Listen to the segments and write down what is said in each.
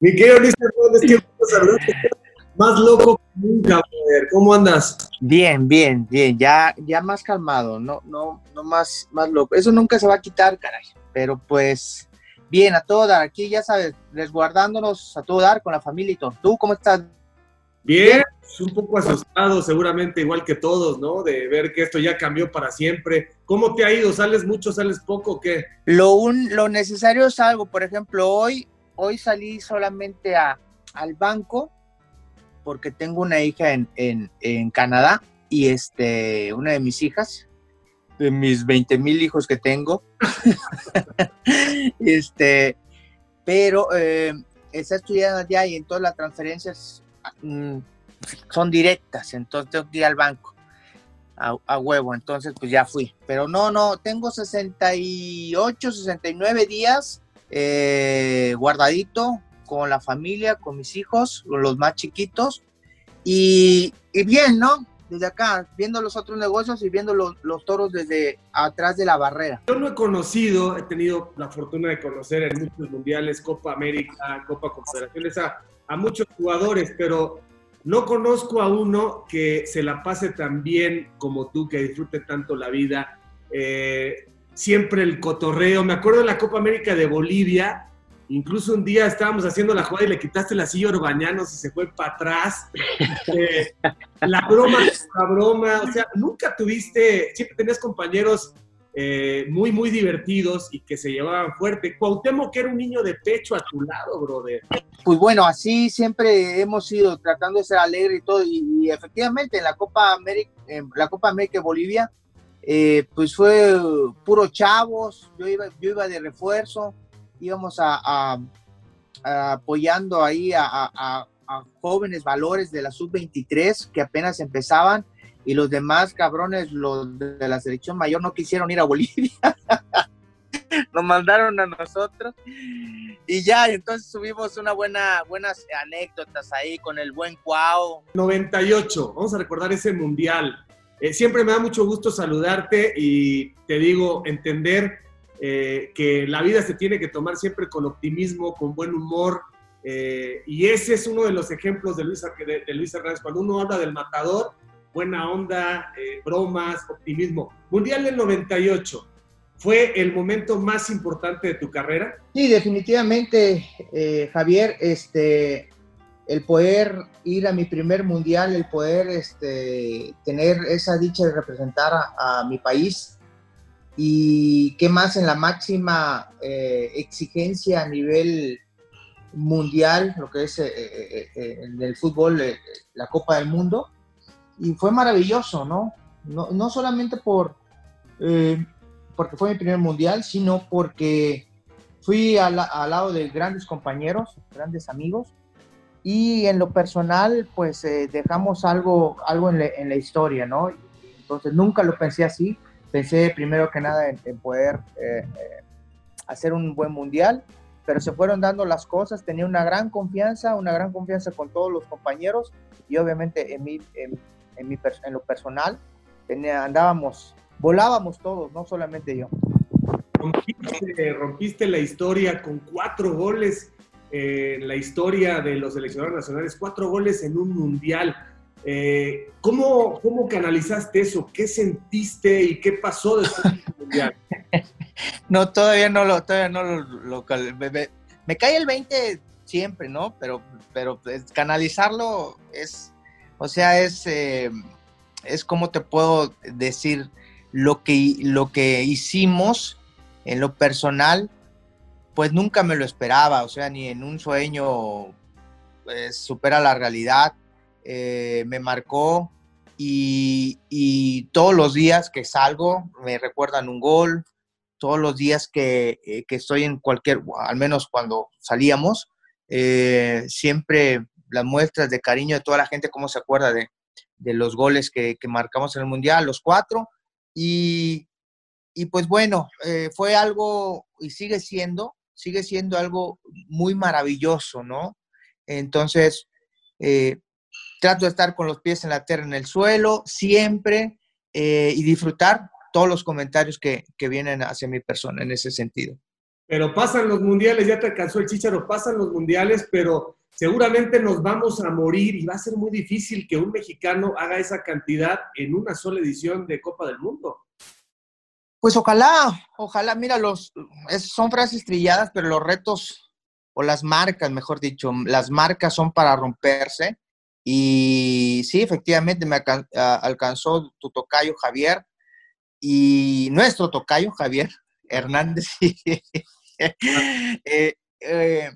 Mi querido Luis Hernández, qué. Más loco que nunca, brother. ¿Cómo andas? Bien, bien, bien. Ya, ya más calmado, no, no, no más, más loco. Eso nunca se va a quitar, caray. Pero pues, bien, a todo dar. Aquí ya sabes, resguardándonos a todo dar con la familia y todo. ¿Tú cómo estás? Bien, un poco asustado, seguramente igual que todos, ¿no? De ver que esto ya cambió para siempre. ¿Cómo te ha ido? ¿Sales mucho, sales poco o qué? Lo, un, lo necesario es algo. Por ejemplo, hoy, hoy salí solamente a, al banco porque tengo una hija en, en, en Canadá y este, una de mis hijas, de mis 20 mil hijos que tengo, este, pero eh, está estudiando allá y entonces las transferencias mm, son directas, entonces tengo que ir al banco a, huevo, entonces pues ya fui, pero no, no, tengo 68, 69 días eh, guardadito con la familia, con mis hijos, los más chiquitos, y, y, bien, ¿no? Desde acá, viendo los otros negocios y viendo los, toros desde atrás de la barrera. Yo no he conocido, he tenido la fortuna de conocer en muchos mundiales, Copa América, Copa Confederaciones, a, a muchos jugadores, pero no conozco a uno que se la pase tan bien como tú, que disfrute tanto la vida. Eh, siempre el cotorreo. Me acuerdo de la Copa América de Bolivia, Incluso un día estábamos haciendo la jugada y le quitaste la silla a Urbañanos y se fue para atrás. Eh, la broma, la broma, o sea, nunca tuviste, siempre tenías compañeros eh, muy, muy divertidos y que se llevaban fuerte. Cuauhtémoc que era un niño de pecho a tu lado, brother. Pues bueno, así siempre hemos ido tratando de ser alegre y todo, y, y efectivamente en la Copa América, en la Copa América de Bolivia, eh, pues fue puro chavos, yo iba, yo iba de refuerzo, íbamos a, a, a apoyando ahí a, jóvenes valores de la sub-23 que apenas empezaban y los demás cabrones, los de la selección mayor, no quisieron ir a Bolivia. Nos mandaron a nosotros y ya, entonces tuvimos una buena, buenas anécdotas ahí con el buen Cuau. 98, vamos a recordar ese mundial. Eh, siempre me da mucho gusto saludarte y te digo, entender eh, que la vida se tiene que tomar siempre con optimismo, con buen humor. Eh, y ese es uno de los ejemplos de Luis, de, Hernández. Cuando uno habla del matador, buena onda, eh, bromas, optimismo. Mundial del 98, ¿fue el momento más importante de tu carrera? Sí, definitivamente, Javier. Este, el poder ir a mi primer mundial, el poder este, tener esa dicha de representar a, mi país y qué más en la máxima eh, exigencia a nivel mundial, lo que es eh, eh, el fútbol, la Copa del Mundo, y fue maravilloso, ¿no? No, no solamente por, porque fue mi primer mundial, sino porque fui al, al, lado de grandes compañeros, grandes amigos, y en lo personal, pues dejamos algo, algo en, la, en la historia, ¿no? Entonces nunca lo pensé así, pensé primero que nada en, en poder eh, eh, hacer un buen mundial, pero se fueron dando las cosas, tenía una gran confianza, una gran confianza con todos los compañeros y obviamente en, mi, en, en, mi, en lo personal tenía, andábamos, volábamos todos, no solamente yo. Rompiste, rompiste la historia con cuatro goles eh, en la historia de los seleccionados nacionales, cuatro goles en un mundial. Eh, ¿cómo, ¿Cómo canalizaste eso? ¿Qué sentiste y qué pasó después del mundial? No, todavía no lo, todavía no me, cae el 20 siempre, ¿no? Pero, pero canalizarlo es, o sea, es, eh, es como te puedo decir lo que, lo que hicimos en lo personal, pues nunca me lo esperaba, o sea, ni en un sueño pues, supera la realidad. Eh, me marcó y, todos los días que salgo me recuerdan un gol, todos los días que, eh, que estoy en cualquier, al menos cuando salíamos, eh, siempre las muestras de cariño de toda la gente, cómo se acuerda de, de los goles que, marcamos en el Mundial, los cuatro, y, y pues bueno, fue algo, y sigue siendo, sigue siendo algo muy maravilloso, ¿no? Entonces, eh, trato de estar con los pies en la tierra, en el suelo, siempre, eh, y disfrutar todos los comentarios que, que, vienen hacia mi persona en ese sentido. Pero pasan los mundiales, ya te alcanzó el chicharo, pasan los mundiales, pero seguramente nos vamos a morir y va a ser muy difícil que un mexicano haga esa cantidad en una sola edición de Copa del Mundo. Pues ojalá, ojalá, mira, los, son frases trilladas, pero los retos, o las marcas, mejor dicho, las marcas son para romperse. Y sí, efectivamente me alcanzó tu tocayo Javier y nuestro tocayo Javier Hernández. Eh, eh,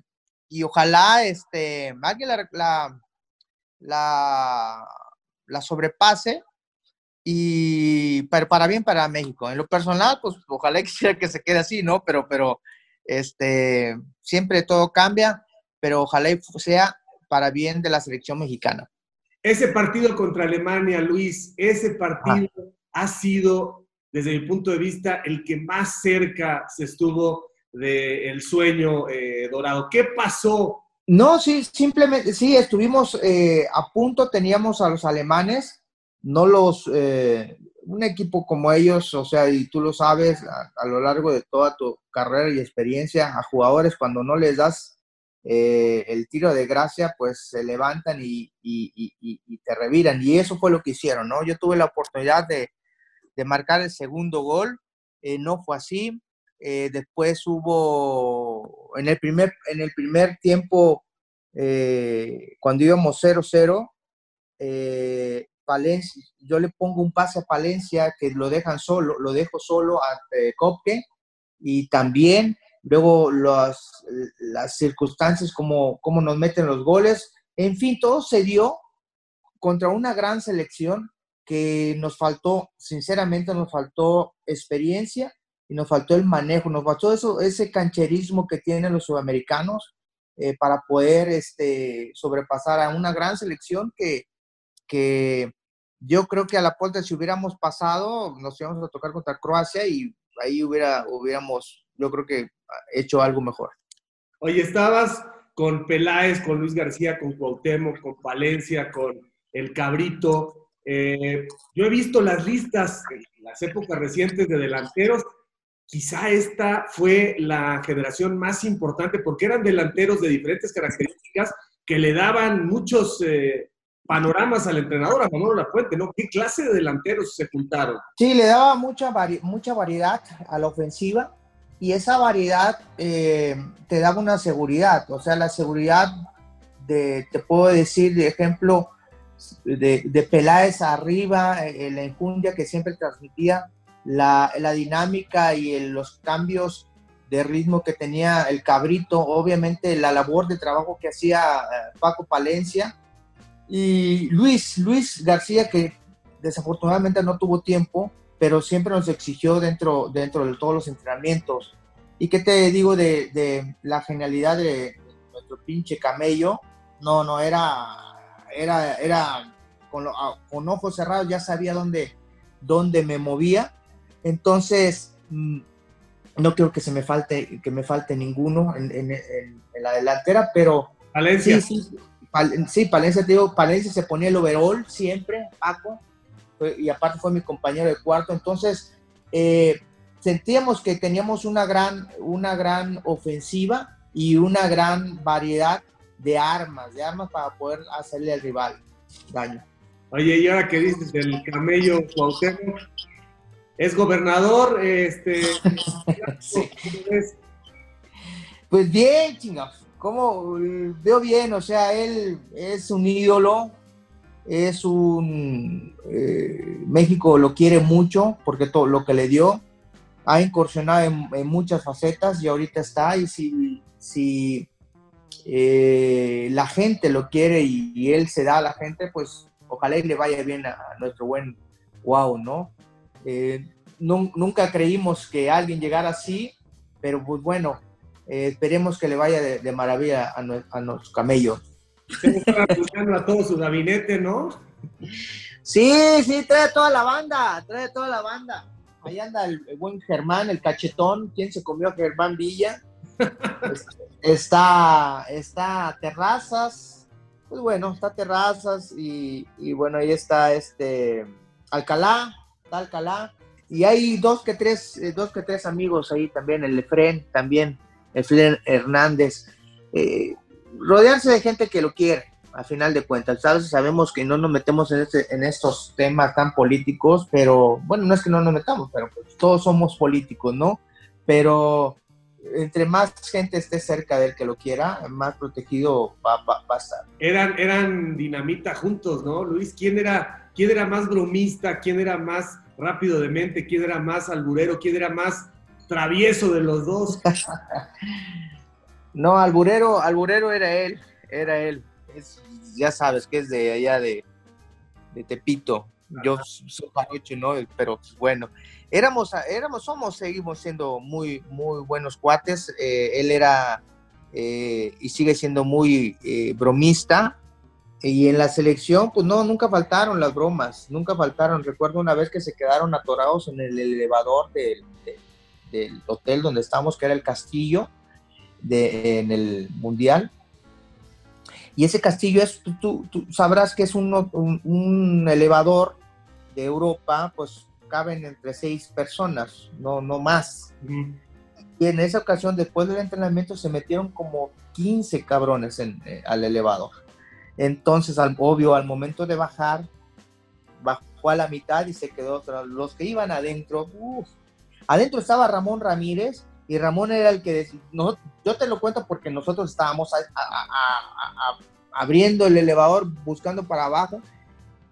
y ojalá este, alguien la, la, la, sobrepase y para, para, bien para México. En lo personal, pues ojalá quisiera que se quede así, ¿no? Pero, pero este, siempre todo cambia, pero ojalá sea para bien de la selección mexicana. Ese partido contra Alemania, Luis, ese partido ha sido, desde mi punto de vista, el que más cerca se estuvo del sueño eh, dorado. ¿Qué pasó? No, sí, simplemente, sí, estuvimos eh, a punto, teníamos a los alemanes, no los, eh, un equipo como ellos, o sea, y tú lo sabes a, lo largo de toda tu carrera y experiencia, a jugadores cuando no les das el tiro de gracia, pues se levantan y, y, te reviran. Y eso fue lo que hicieron, ¿no? Yo tuve la oportunidad de, de marcar el segundo gol, no fue así. Eh, después hubo, en el primer, en el primer tiempo, eh, cuando íbamos 0-0, eh, Palencia, yo le pongo un pase a Palencia que lo dejan solo, lo dejo solo a Copque y también luego las, las circunstancias como, como nos meten los goles, en fin, todo se dio contra una gran selección que nos faltó, sinceramente nos faltó experiencia y nos faltó el manejo, nos faltó eso, ese cancherismo que tienen los sudamericanos eh, para poder este, sobrepasar a una gran selección que, que yo creo que a la puerta si hubiéramos pasado, nos íbamos a tocar contra Croacia y ahí hubiera, hubiéramos, yo creo que hecho algo mejor. Oye, estabas con Peláez, con Luis García, con Cuauhtémoc, con Valencia, con El Cabrito. Eh, yo he visto las listas en las épocas recientes de delanteros quizá esta fue la generación más importante porque eran delanteros de diferentes características que le daban muchos eh, panoramas al entrenador, a Manolo Lafuente, ¿no? ¿Qué clase de delanteros se juntaron? Sí, le daba mucha, mucha variedad a la ofensiva y esa variedad eh, te daba una seguridad, o sea, la seguridad de, te puedo decir, de ejemplo, de, de Peláez arriba, eh, la enjundia que siempre transmitía, la, dinámica y los cambios de ritmo que tenía el cabrito, obviamente la labor de trabajo que hacía eh, Paco Palencia y Luis, Luis García que desafortunadamente no tuvo tiempo, pero siempre nos exigió dentro, dentro de todos los entrenamientos. ¿Y qué te digo de, la genialidad de nuestro pinche camello? No, no, era, era, era con, con ojos cerrados, ya sabía dónde, dónde me movía entonces, mm, no creo que se me falte, que me falte ninguno en, la delantera, pero. Sí, sí, Palencia, te digo, Palencia se ponía el overall siempre, Paco, y aparte fue mi compañero de cuarto, entonces eh, sentíamos que teníamos una gran, una gran ofensiva y una gran variedad de armas, de armas para poder hacerle al rival daño. Oye, y ahora que dices del camello Cuauhtémoc, es gobernador, este... Pues bien, chingados. Como veo bien, o sea, él es un ídolo, es un... Eh, México lo quiere mucho porque todo lo que le dio, ha incursionado en, muchas facetas y ahorita está y si, si eh, la gente lo quiere y, él se da a la gente, pues ojalá y le vaya bien a, nuestro buen wow, ¿no? Eh, nunca creímos que alguien llegara así, pero pues bueno, eh, esperemos que le vaya de, maravilla a, nuestro camello. Está a todo su gabinete, ¿no? Sí, sí, trae toda la banda, trae toda la banda. Ahí anda el, buen Germán, el cachetón, ¿quién se comió a Germán Villa? está, está Terrazas, pues bueno, está Terrazas y, y bueno, ahí está este Alcalá, Alcalá. y hay dos que tres, eh, dos que tres amigos ahí también, el Efren también, Efren Hernández. Eh, rodearse de gente que lo quiere, a final de cuentas. Sabemos que no nos metemos en, este, en estos temas tan políticos, pero bueno, no es que no nos metamos, pero pues, todos somos políticos, ¿no? Pero entre más gente esté cerca del que lo quiera, más protegido va, a estar. Eran, eran dinamita juntos, ¿no? Luis, ¿quién era, quién era más bromista? ¿Quién era más rápido de mente? ¿Quién era más alburero? ¿Quién era más travieso de los dos? no, alburero, alburero era él, era él. ya sabes que es de allá de, de Tepito. Yo soy parucho, ¿no? Pero pues, bueno, éramos, éramos, somos, seguimos siendo muy, muy buenos cuates. Eh, él era eh, y sigue siendo muy eh, bromista. Y en la selección, pues no, nunca faltaron las bromas, nunca faltaron. Recuerdo una vez que se quedaron atorados en el elevador del, hotel donde estábamos, que era el castillo de, en el Mundial. Y ese castillo es, tú, sabrás que es un, un elevador de Europa, pues caben entre seis personas, no, no más. Y en esa ocasión, después del entrenamiento, se metieron como 15 cabrones en, eh, al elevador. Entonces, al, obvio, al momento de bajar, bajó a la mitad y se quedó. Los que iban adentro, adentro estaba Ramón Ramírez y Ramón era el que decía, no, yo te lo cuento porque nosotros estábamos abriendo el elevador, buscando para abajo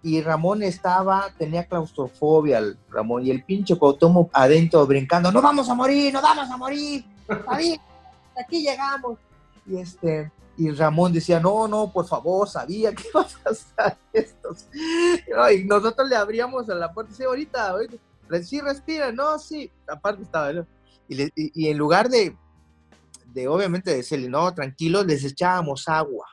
y Ramón estaba, tenía claustrofobia, el Ramón, y el pinche Cuauhtémoc adentro brincando, no vamos a morir, no vamos a morir, aquí llegamos. Y este, y Ramón decía, no, no, por favor, sabía que iba a pasar esto. y nosotros le abríamos a la puerta, sí, ahorita, ahorita, sí, respira, no, sí, aparte estaba, y, y, en lugar de, de, obviamente, decirle, no, tranquilo, les echábamos agua,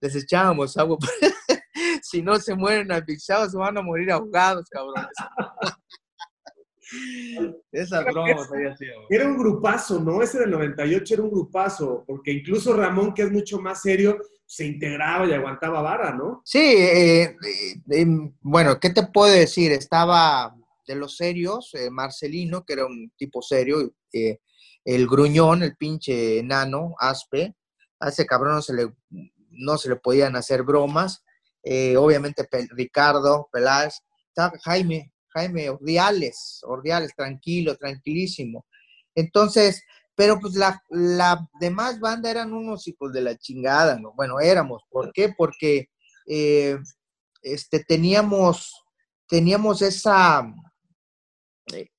les echábamos agua si no se mueren asfixiados, se van a morir ahogados, cabrones. Esas bromas había sido. Era un grupazo, ¿no? Ese del 98 era un grupazo, porque incluso Ramón, que es mucho más serio, se integraba y aguantaba vara, ¿no? Sí, eh, eh, em, bueno, ¿qué te puedo decir? Estaba de los serios, eh, Marcelino, que era un tipo serio, el gruñón, el pinche enano, aspe, a ese cabrón no se le, no se le podían hacer bromas, eh, obviamente Ricardo Peláez, Jaime, Jaime Ordiales, Ordiales, tranquilo, tranquilísimo. Entonces, pero pues la, la, demás banda eran unos hijos de la chingada, ¿no? Bueno, éramos. ¿Por qué? Porque eh, este, teníamos, teníamos esa,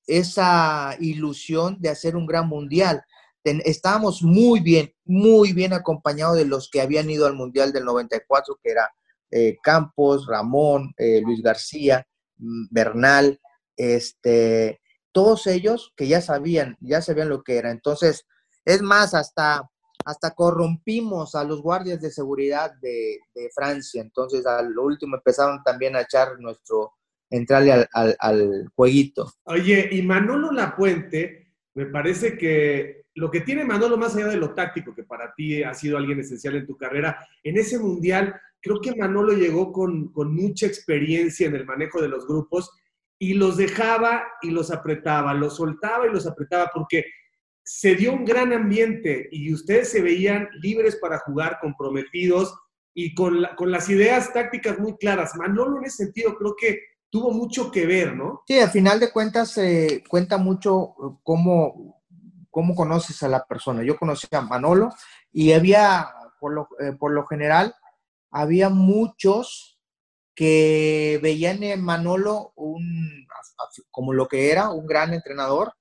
esa ilusión de hacer un gran mundial. estábamos muy bien, muy bien acompañados de los que habían ido al mundial del 94, que era eh, Campos, Ramón, eh, Luis García, mm, Bernal, este, todos ellos que ya sabían, ya sabían lo que era. Entonces, es más, hasta, hasta corrompimos a los guardias de seguridad de, Francia. Entonces, al último empezaron también a echar nuestro, entrarle al, al, jueguito. Oye, y Manolo Lapuente, me parece que lo que tiene Manolo, más allá de lo táctico, que para ti ha sido alguien esencial en tu carrera, en ese mundial creo que Manolo llegó con, mucha experiencia en el manejo de los grupos y los dejaba y los apretaba, los soltaba y los apretaba porque se dio un gran ambiente y ustedes se veían libres para jugar, comprometidos y con, con las ideas tácticas muy claras. Manolo en ese sentido creo que tuvo mucho que ver, ¿no? Sí, al final de cuentas eh, cuenta mucho cómo, cómo conoces a la persona. Yo conocí a Manolo y había, por lo, eh, por lo general, había muchos que veían en Manolo un, como lo que era, un gran entrenador,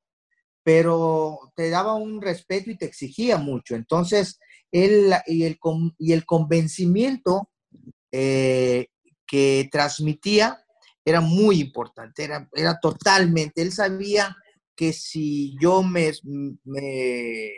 pero te daba un respeto y te exigía mucho. Entonces, él y el, y el convencimiento eh, que transmitía era muy importante, era, era totalmente, él sabía que si yo me, me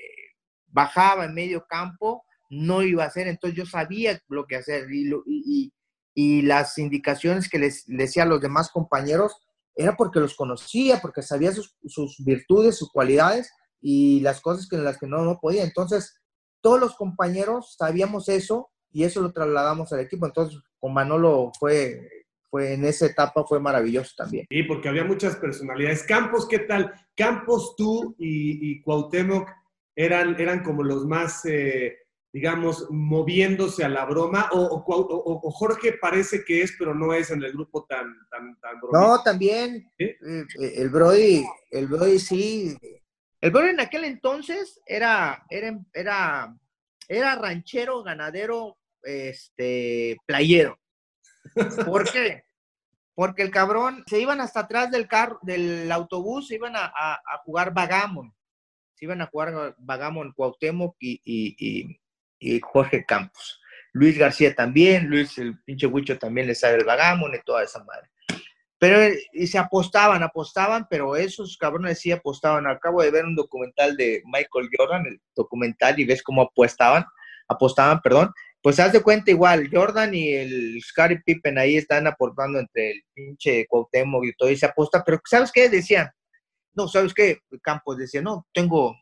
bajaba en medio campo, no iba a hacer, entonces yo sabía lo que hacer y, y, las indicaciones que les, decía a los demás compañeros era porque los conocía, porque sabía sus, virtudes, sus cualidades y las cosas que, en las que no, no podía. Entonces, todos los compañeros sabíamos eso y eso lo trasladamos al equipo. Entonces, con Manolo fue, fue en esa etapa fue maravilloso también. Sí, porque había muchas personalidades. Campos, ¿qué tal? Campos, tú y, y Cuauhtémoc eran, eran como los más, eh, digamos, moviéndose a la broma, o, o, o, Jorge parece que es, pero no es en el grupo tan, tan, tan No, también. Eh, eh, el Brody, el Brody sí. El Brody en aquel entonces era, era, era, era ranchero, ganadero, este, playero. ¿Por qué? Porque el cabrón se iban hasta atrás del carro, del autobús, se iban a, a, jugar Vagamon. Se iban a jugar Vagamon Cuauhtémoc y, y, y, Jorge Campos. Luis García también, Luis el pinche Huicho también le sabe el Vagamon y toda esa madre. Pero y se apostaban, apostaban, pero esos cabrones sí apostaban. Acabo de ver un documental de Michael Jordan, el documental, y ves cómo apostaban, apostaban, perdón, pues haz de cuenta igual, Jordan y el Scottie Pippen ahí están aportando entre el pinche Cuauhtémoc y todo, y se aposta, pero ¿sabes qué? Decían, no, ¿sabes qué? Campos decía, no, tengo,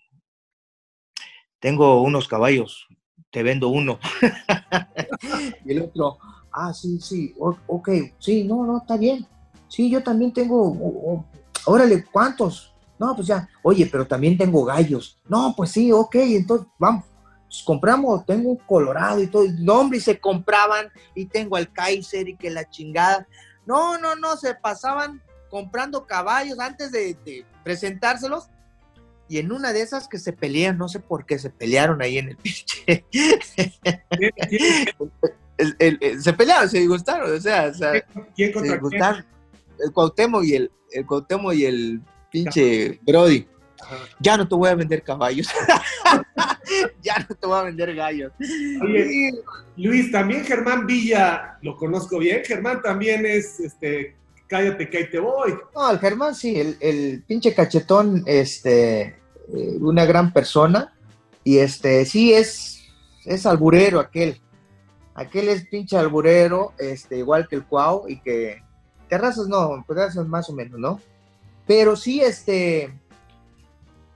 tengo unos caballos, te vendo uno. y el otro, ah, sí, sí, ok, sí, no, no, está bien. Sí, yo también tengo, órale, ¿cuántos? No, pues ya, oye, pero también tengo gallos. No, pues sí, ok, entonces vamos, pues, compramos, tengo un Colorado y todo, no, y se compraban, y tengo al Kaiser y que la chingada. No, no, no, se pasaban comprando caballos antes de, presentárselos. Y en una de esas que se pelean, no sé por qué se pelearon ahí en el pinche. se pelearon, se gustaron, o sea, o sea ¿Quién se gustaron. El Cuauhtémoc y el, el Cuauhtémoc y el pinche Brody. Ya no te voy a vender caballos. ya no te voy a vender gallos. Oye, Luis, también Germán Villa, lo conozco bien. Germán también es, este, cállate que ahí te voy. No, el Germán sí, el, el pinche cachetón, este, eh, una gran persona. Y este, sí, es, es alburero aquel. Aquel es pinche alburero, este, igual que el Cuau, y que terrazas no, terrazas más o menos, ¿no? Pero sí, este,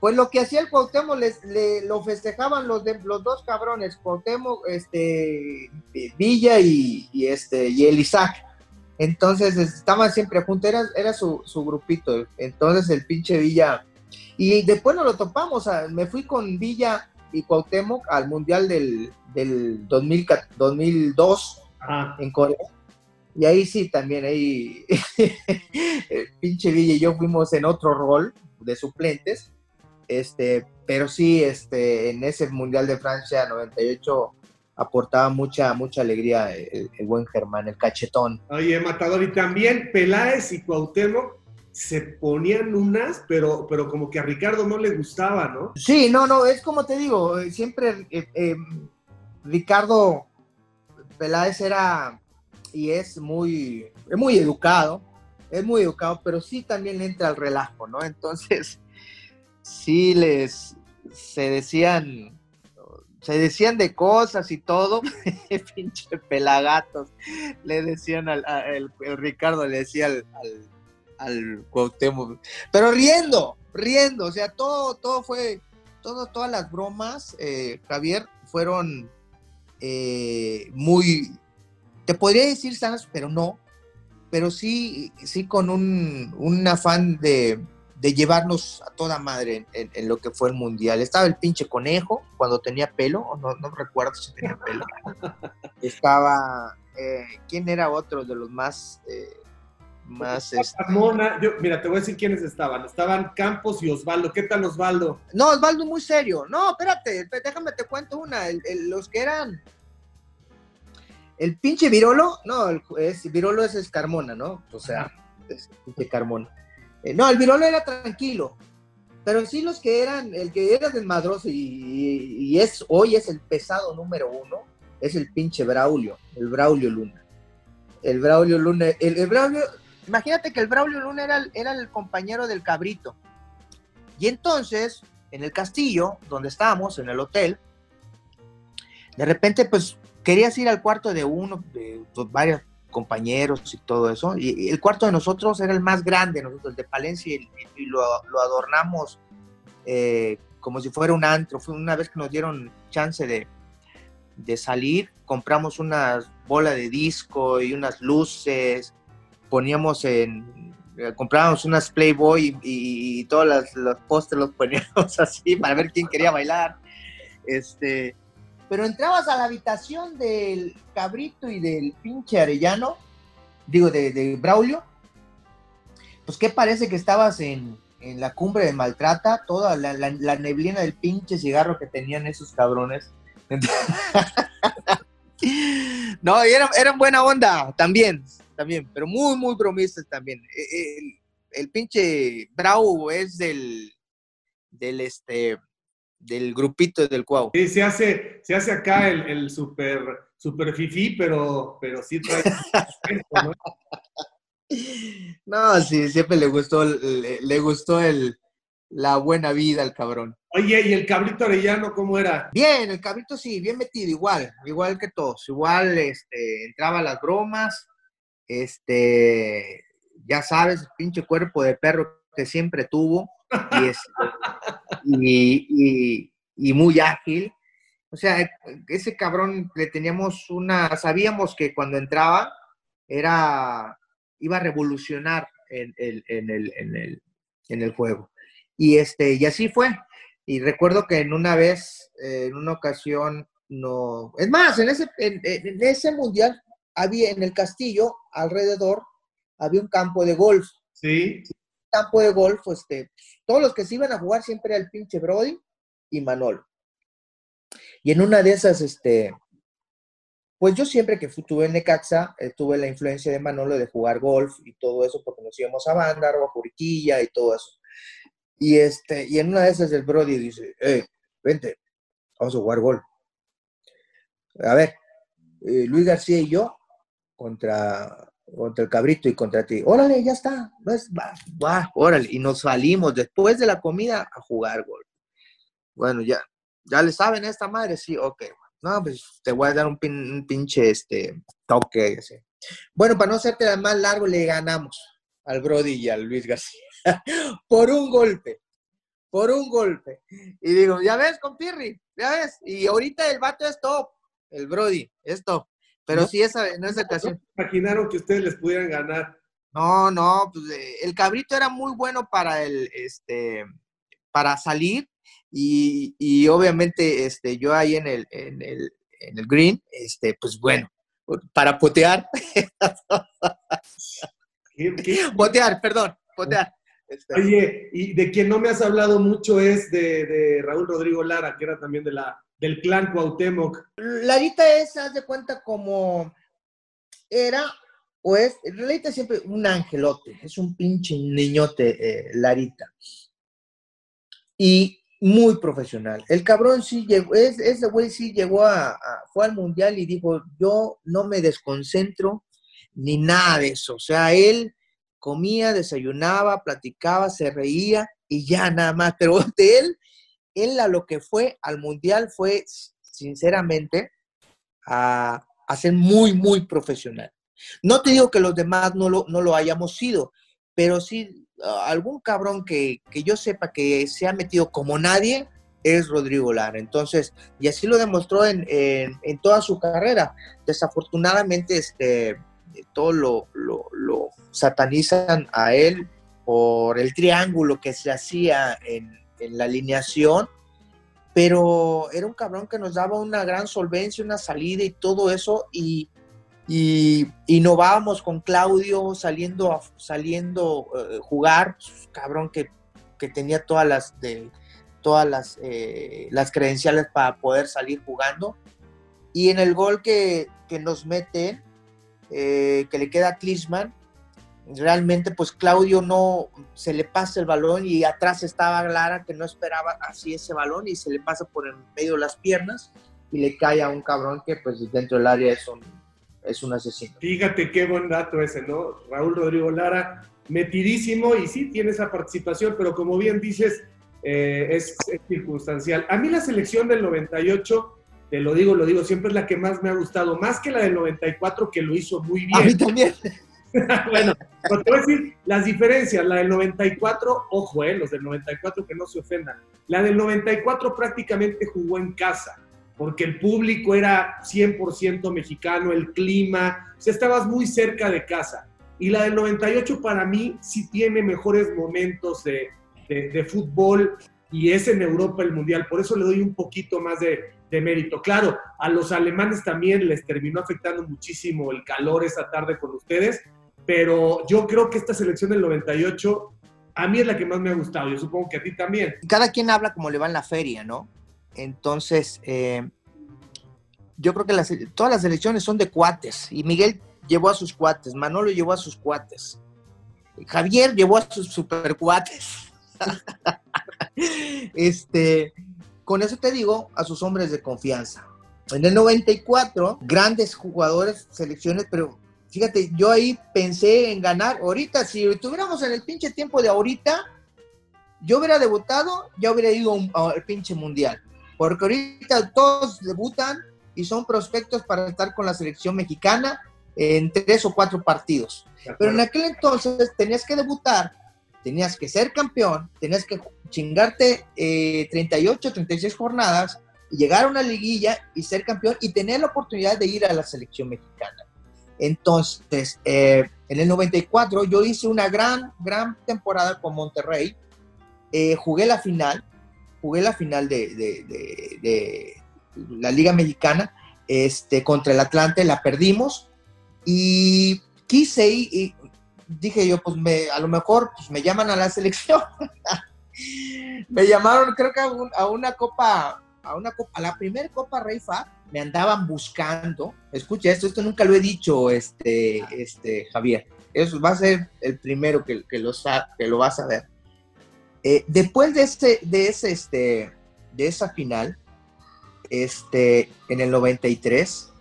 pues lo que hacía el Cuauhtémoc, les, le, lo festejaban los, de, los dos cabrones, Cuauhtémoc, este, Villa y, este, y el Isaac. Entonces estaban siempre juntos, era, era su, su, grupito. Entonces el pinche Villa. Y después nos lo topamos, me fui con Villa y Cuauhtémoc al Mundial del, del 2002 en Corea. Y ahí sí, también ahí el pinche Villa y yo fuimos en otro rol de suplentes este, pero sí, este, en ese Mundial de Francia 98 aportaba mucha, mucha alegría el, buen Germán, el cachetón. Oye, Matador, y también Peláez y Cuauhtémoc se ponían unas, pero, pero como que a Ricardo no le gustaba, ¿no? Sí, no, no, es como te digo, siempre eh, eh, Ricardo Peláez era y es muy, es muy educado, es muy educado, pero sí también entra al relajo, ¿no? Entonces, sí les, se decían, se decían de cosas y todo, pinche pelagatos, le decían al, el, Ricardo, le decía al, al, Cuauhtémoc, pero riendo, riendo, o sea, todo, todo fue, todo, todas las bromas, eh, Javier, fueron eh, muy, te podría decir sanas, pero no, pero sí, sí con un, un afán de, de llevarnos a toda madre en, lo que fue el mundial. Estaba el pinche conejo cuando tenía pelo, no, no recuerdo si tenía pelo. Estaba, eh, ¿quién era otro de los más... Eh, más este... yo, mira, te voy a decir quiénes estaban. Estaban Campos y Osvaldo. ¿Qué tal Osvaldo? No, Osvaldo muy serio. No, espérate, déjame te cuento una. los que eran el pinche Virolo, no, el, es, Virolo es Carmona, ¿no? O sea, es el pinche Carmona. Eh, no, el Virolo era tranquilo, pero sí los que eran, el que era desmadroso y, y, es, hoy es el pesado número uno, es el pinche Braulio, el Braulio Luna. El Braulio Luna, el, Braulio, imagínate que el Braulio Luna era, era el compañero del cabrito. Y entonces, en el castillo, donde estábamos, en el hotel, de repente, pues, querías ir al cuarto de uno, de varios compañeros y todo eso. Y, el cuarto de nosotros era el más grande, nosotros, el de Palencia, y, lo, adornamos eh, como si fuera un antro. Fue una vez que nos dieron chance de, de salir, compramos una bola de disco y unas luces poníamos en, eh, comprábamos unas Playboy y, y todos los, los los poníamos así para ver quién quería bailar. Este, pero entrabas a la habitación del cabrito y del pinche Arellano, digo, de, de Braulio, pues qué parece que estabas en, en la cumbre de Maltrata, toda la, la, neblina del pinche cigarro que tenían esos cabrones. no, eran, eran buena onda también, también, pero muy, muy bromistas también. E, el, el, pinche Brau es del, del este, del grupito del Cuau. Sí, se hace, se hace acá el, el super, super fifí, pero, pero sí trae... ¿no? No, sí, siempre le gustó, le, le, gustó el, la buena vida al cabrón. Oye, ¿y el cabrito arellano cómo era? Bien, el cabrito sí, bien metido, igual, igual que todos. Igual, este, entraba a las bromas, este, ya sabes, el pinche cuerpo de perro que siempre tuvo, y, este, y, y, muy ágil. O sea, ese cabrón le teníamos una, sabíamos que cuando entraba era iba a revolucionar en, en, el, el, en el juego. Y, este, y así fue. Y recuerdo que en una vez, eh, en una ocasión, no. Es más, en ese, en, ese mundial había en el castillo, alrededor, había un campo de golf. Sí. Campo de golf, este, todos los que se iban a jugar siempre era el pinche Brody y Manolo. Y en una de esas, este, pues yo siempre que estuve en Necaxa, eh, tuve la influencia de Manolo de jugar golf y todo eso, porque nos íbamos a Bándaro, a Juriquilla y todo eso. Y, este, y en una de esas el Brody dice, eh, vente, vamos a jugar golf. A ver, eh, Luis García y yo contra, contra el cabrito y contra ti. Órale, ya está. Va, va, órale. Y nos salimos después de la comida a jugar golf. Bueno, ya, ya le saben a esta madre, sí, ok, no, pues te voy a dar un, pin, pinche este, toque. Bueno, para no hacerte más largo, le ganamos al Brody y al Luis García. por un golpe. Por un golpe. Y digo, ya ves, compirri, ya ves. Y ahorita el vato es top. El Brody es top. Pero no, sí, esa, en esa ocasión. No imaginaron que ustedes les pudieran ganar. No, no, pues eh, el cabrito era muy bueno para el, este, para salir y, y, obviamente este, yo ahí en el, en, el, en el green, este, pues bueno, para potear. ¿Qué, qué? Potear, perdón, potear. Este. Oye, y de quien no me has hablado mucho es de, de, Raúl Rodrigo Lara, que era también de la, del clan Cuauhtémoc. Larita es, haz de cuenta, como era o es, Larita siempre un angelote, es un pinche niñote, eh, Larita. Y muy profesional. El cabrón sí llegó, es, ese güey sí llegó a, a, fue al mundial y dijo, yo no me desconcentro ni nada de eso. O sea, él comía, desayunaba, platicaba, se reía y ya nada más. Pero de él, él a lo que fue al mundial fue, sinceramente, a, a ser muy, muy profesional. No te digo que los demás no lo, no lo hayamos sido, pero sí algún cabrón que, que, yo sepa que se ha metido como nadie es Rodrigo Lara. Entonces, y así lo demostró en, en, en toda su carrera. Desafortunadamente, este, todo lo, lo, lo, satanizan a él por el triángulo que se hacía en, en la alineación, pero era un cabrón que nos daba una gran solvencia, una salida y todo eso, y, y innovábamos con Claudio saliendo a saliendo uh, jugar cabrón que, que, tenía todas las de todas las, eh, las credenciales para poder salir jugando. Y en el gol que, que nos mete eh, que le queda a Klinsmann realmente pues Claudio no se le pasa el balón y atrás estaba Lara que no esperaba así ese balón y se le pasa por en medio de las piernas y le cae a un cabrón que pues dentro del área es un es un asesino. Fíjate qué buen dato ese, ¿no? Raúl Rodrigo Lara, metidísimo y sí tiene esa participación, pero como bien dices, eh, es, es, circunstancial. A mí la selección del 98, te lo digo, lo digo, siempre es la que más me ha gustado, más que la del 94, que lo hizo muy bien. A mí también. bueno, pues te voy a decir las diferencias. La del 94, ojo, eh, los del 94 que no se ofendan. La del 94 prácticamente jugó en casa porque el público era 100% mexicano, el clima, o sea, estabas muy cerca de casa. Y la del 98 para mí sí tiene mejores momentos de, de, fútbol y es en Europa el Mundial. Por eso le doy un poquito más de, de mérito. Claro, a los alemanes también les terminó afectando muchísimo el calor esa tarde con ustedes, pero yo creo que esta selección del 98 a mí es la que más me ha gustado, yo supongo que a ti también. Cada quien habla como le va en la feria, ¿no? Entonces, eh, yo creo que todas las elecciones son de cuates y Miguel llevó a sus cuates, Manolo llevó a sus cuates, Javier llevó a sus super cuates. este, con eso te digo, a sus hombres de confianza. En el 94, grandes jugadores, selecciones, pero fíjate, yo ahí pensé en ganar. Ahorita, si estuviéramos en el pinche tiempo de ahorita, yo hubiera debutado, ya hubiera ido al pinche mundial. Porque ahorita todos debutan y son prospectos para estar con la selección mexicana en tres o cuatro partidos. Pero en aquel entonces tenías que debutar, tenías que ser campeón, tenías que chingarte 38, 36 jornadas, y llegar a una liguilla y ser campeón y tener la oportunidad de ir a la selección mexicana. Entonces, eh, en el 94 yo hice una gran, gran temporada con Monterrey, eh, jugué la final, jugué la final de, la Liga Mexicana, este, contra el Atlante, la perdimos y quise y dije yo, pues me, a lo mejor pues me llaman a la selección. me llamaron, creo que a, una copa, a una copa, a la primera Copa Reifa, me andaban buscando. Escucha esto, esto nunca lo he dicho, este, este, Javier. Eso va a ser el primero que, que, lo, que lo vas a ver. Eh, después de, este, de, ese, este, de esa final, este, en el 93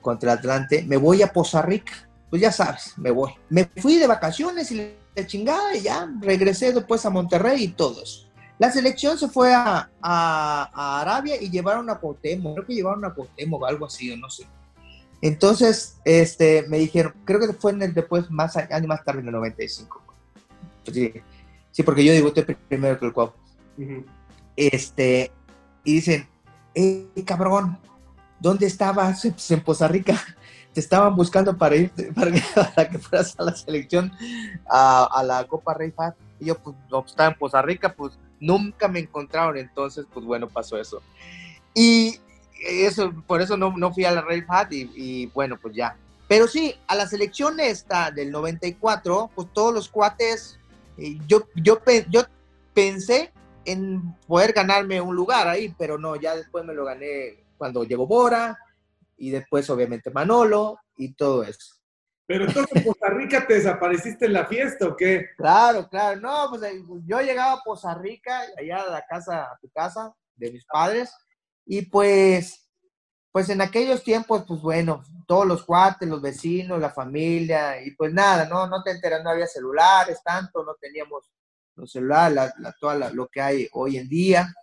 contra Atlante, me voy a Poza Rica. Pues ya sabes, me voy. Me fui de vacaciones y de chingada y ya regresé después a Monterrey y todos. La selección se fue a, a, Arabia y llevaron a Cuauhtémoc, creo que llevaron a Cuauhtémoc o algo así, no sé. Entonces, este, me dijeron, creo que fue en el después, más años más tarde, en el 95. Pues sí, sí, porque yo debuté primero que el Cuau. Este, y dicen, eh, cabrón, ¿dónde estabas? Pues en Poza Rica. Te estaban buscando para ir, para, que fueras a la selección, a, la Copa Rey. Y yo, pues, no, pues, estaba en Poza Rica, pues nunca me encontraron. Entonces, pues bueno, pasó eso. Y eso, por eso no, no fui a la Rey Fat y, bueno, pues ya. Pero sí, a la selección esta del 94, pues todos los cuates, eh, yo, yo, yo pensé en poder ganarme un lugar ahí, pero no, ya después me lo gané cuando llegó Bora y después obviamente Manolo y todo eso. Pero entonces en Costa Rica te desapareciste en la fiesta o qué? Claro, claro, no, pues yo llegaba a Costa Rica, allá a la casa, a tu casa, de mis padres, y pues, pues en aquellos tiempos, pues bueno, todos los cuates, los vecinos, la familia, y pues nada, no, no te enteras, no había celulares tanto, no teníamos los celulares, la, la, lo que hay hoy en día.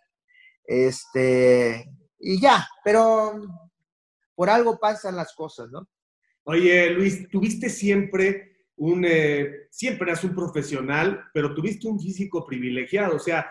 Este, y ya, pero por algo pasan las cosas, ¿no? Oye, Luis, tuviste siempre un, eh, siempre eras un profesional, pero tuviste un físico privilegiado, o sea,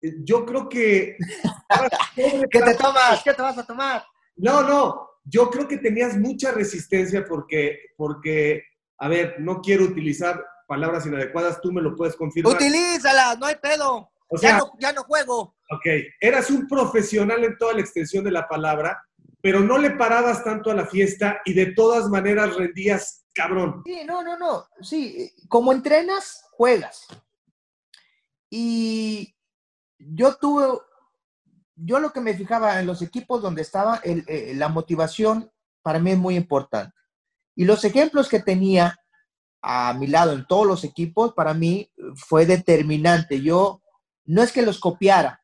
yo creo que... ¿Qué te tomas? ¿Qué te vas a tomar? No, no, yo creo que tenías mucha resistencia porque, porque, a ver, no quiero utilizar palabras inadecuadas, tú me lo puedes confirmar. Utilízalas, no hay pedo. O sea, ya, no, juego. Ok, eras un profesional en toda la extensión de la palabra, pero no le parabas tanto a la fiesta y de todas maneras rendías cabrón. Sí, no, no, no. Sí, como entrenas, juegas. Y yo tuve, yo lo que me fijaba en los equipos donde estaba, eh, la motivación para mí es muy importante. Y los ejemplos que tenía a mi lado en todos los equipos, para mí fue determinante. Yo no es que los copiara,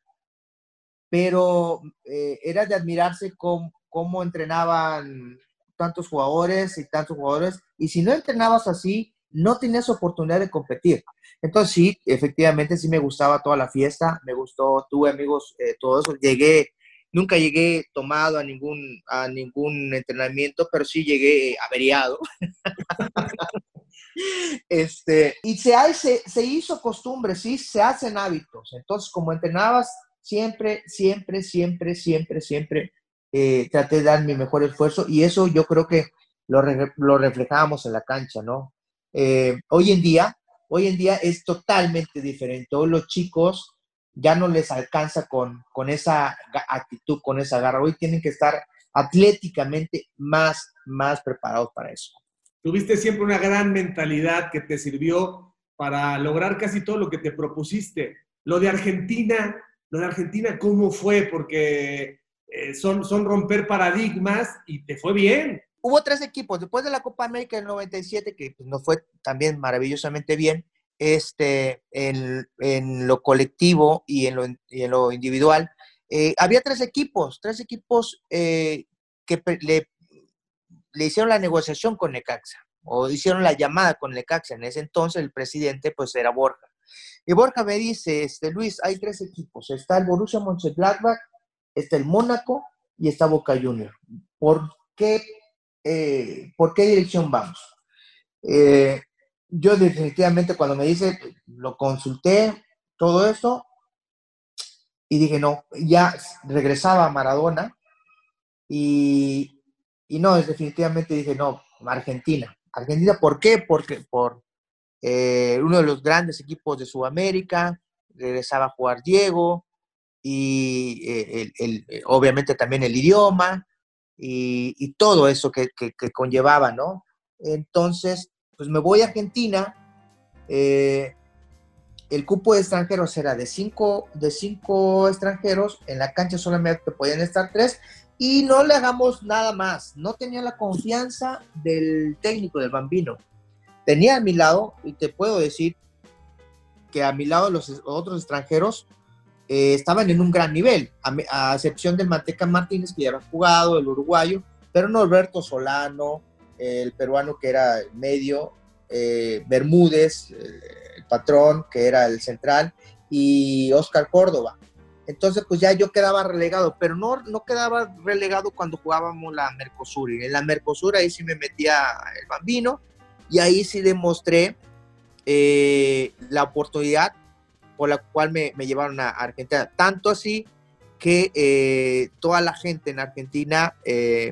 pero eh, era de admirarse cómo, cómo, entrenaban tantos jugadores y tantos jugadores. Y si no entrenabas así, no tenías oportunidad de competir. Entonces sí, efectivamente sí me gustaba toda la fiesta, me gustó, tuve amigos, eh. Llegué, nunca llegué tomado a ningún, a ningún entrenamiento, pero sí llegué averiado. Este, y se, hace, se hizo costumbre, sí, se hacen hábitos. Entonces, como entrenabas, siempre, siempre, siempre, siempre, siempre eh, traté de dar mi mejor esfuerzo y eso yo creo que lo, lo reflejábamos en la cancha, ¿no? Eh, hoy en día, hoy en día es totalmente diferente. Hoy los chicos ya no les alcanza con, con esa actitud, con esa garra. Hoy tienen que estar atléticamente más, más preparados para eso. Tuviste siempre una gran mentalidad que te sirvió para lograr casi todo lo que te propusiste. Lo de Argentina, lo de Argentina, ¿cómo fue? Porque eh, son, son romper paradigmas y te fue bien. Hubo tres equipos. Después de la Copa América del 97, que pues, nos fue también maravillosamente bien, este, en, en lo colectivo y en lo, en lo individual, eh, había tres equipos, tres equipos eh, que le, le, hicieron la negociación con Necaxa o hicieron la llamada con Necaxa. En ese entonces el presidente pues era Borja. Y Borja me dice, este, Luis, hay tres equipos. Está el Borussia Mönchengladbach, está el Mónaco y está Boca Junior. ¿Por qué, eh, ¿por qué dirección vamos? yo definitivamente cuando me dice, lo consulté, todo eso, y dije, no, ya regresaba a Maradona y, y no, definitivamente dije, no, Argentina. Argentina, ¿por qué? Porque por eh, uno de los grandes equipos de Sudamérica, regresaba a jugar Diego y eh, el, obviamente también el idioma y, y todo eso que, que, que, conllevaba, ¿no? Entonces, pues me voy a Argentina. Eh, el cupo de extranjeros era de cinco, de cinco extranjeros, en la cancha solamente podían estar tres, y no le hagamos nada más. No tenía la confianza del técnico, del bambino. Tenía a mi lado, y te puedo decir que a mi lado los otros extranjeros eh, estaban en un gran nivel, a, excepción del Manteca Martínez, que ya había jugado, el uruguayo, pero no Alberto Solano, el peruano que era el medio, eh, Bermúdez, el patrón que era el central, y Oscar Córdoba. Entonces, pues ya yo quedaba relegado, pero no, no quedaba relegado cuando jugábamos la Mercosur. Y en la Mercosur ahí sí me metía el bambino y ahí sí demostré eh, la oportunidad por la cual me, me, llevaron a Argentina. Tanto así que eh, toda la gente en Argentina,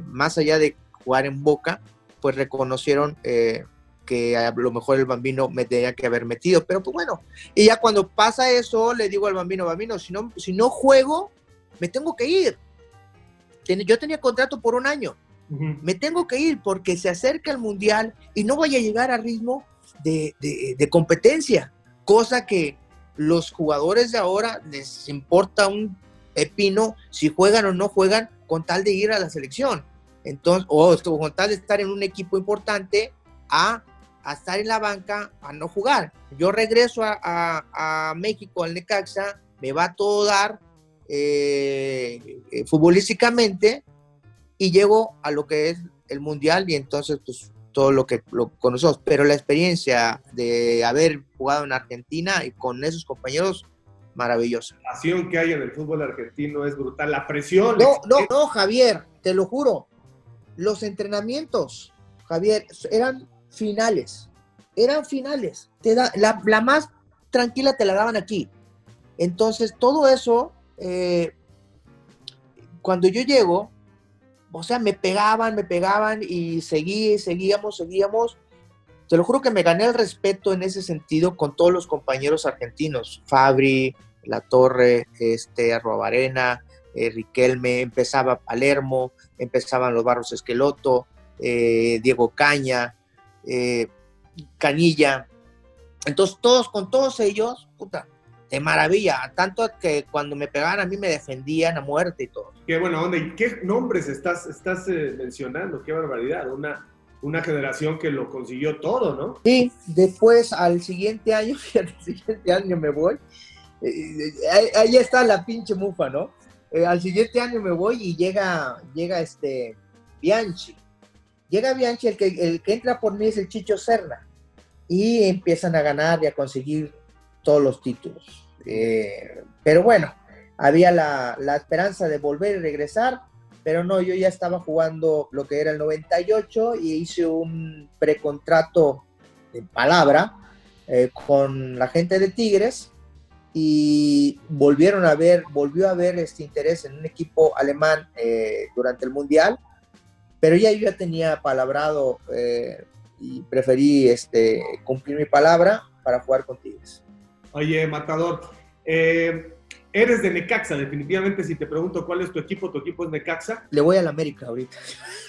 más allá de jugar en Boca, pues reconocieron eh, que a lo mejor el bambino me tenía que haber metido, pero pues bueno, y ya cuando pasa eso, le digo al bambino, bambino, si no, si no juego, me tengo que ir. Yo tenía contrato por un año, me tengo que ir porque se acerca el mundial y no voy a llegar a ritmo de, de competencia, cosa que los jugadores de ahora les importa un pepino si juegan o no juegan con tal de ir a la selección. Entonces, o con tal de estar en un equipo importante, a, estar en la banca, a no jugar. Yo regreso a, México, al Necaxa, me va a todo dar eh, eh, futbolísticamente y llego a lo que es el Mundial y entonces pues todo lo que lo conocemos. Pero la experiencia de haber jugado en Argentina y con esos compañeros, maravillosa. La pasión que hay en el fútbol argentino es brutal, la presión. No, no, no, Javier, te lo juro los entrenamientos, Javier, eran finales. Eran finales. Te da, la, más tranquila te la daban aquí. Entonces, todo eso, eh, cuando yo llego, o sea, me pegaban, me pegaban y seguí, seguíamos, seguíamos. Te lo juro que me gané el respeto en ese sentido con todos los compañeros argentinos. Fabri, La Torre, este, Arrobarena, eh, Riquelme, empezaba Palermo, empezaban los Barros Esqueloto, eh, Diego Caña, eh, Canilla. Entonces, todos, con todos ellos, puta, de maravilla. Tanto que cuando me pegaban a mí me defendían a muerte y todo. Qué buena onda. ¿Y qué nombres estás, estás mencionando? Qué barbaridad. Una, una generación que lo consiguió todo, ¿no? Sí, después al siguiente año, al siguiente año me voy. ahí está la pinche mufa, ¿no? Eh, al siguiente año me voy y llega, llega este Bianchi. Llega Bianchi, el que, el que entra por mí es el Chicho Serna. Y empiezan a ganar y a conseguir todos los títulos. Eh, pero bueno, había la, la, esperanza de volver y regresar, pero no, yo ya estaba jugando lo que era el 98 y hice un precontrato de palabra eh, con la gente de Tigres y volvieron a ver, volvió a haber este interés en un equipo alemán eh, durante el Mundial, pero ya yo ya tenía palabrado eh, y preferí este, cumplir mi palabra para jugar con Tigres. Oye, Matador, eh, eres de Necaxa, definitivamente. Si te pregunto cuál es tu equipo, tu equipo es Necaxa. Le voy a la América ahorita.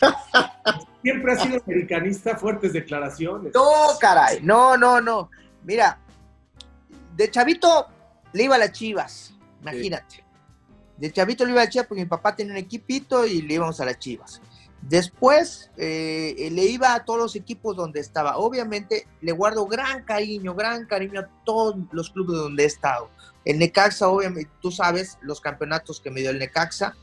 Siempre has sido americanista, fuertes declaraciones. No, caray, no, no, no. Mira, de chavito le iba a las chivas, imagínate. De chavito le iba a las chivas porque mi papá tenía un equipito y le íbamos a las chivas. Después eh, le iba a todos los equipos donde estaba. Obviamente le guardo gran cariño, gran cariño a todos los clubes donde he estado. El Necaxa, obviamente, tú sabes los campeonatos que me dio el Necaxa,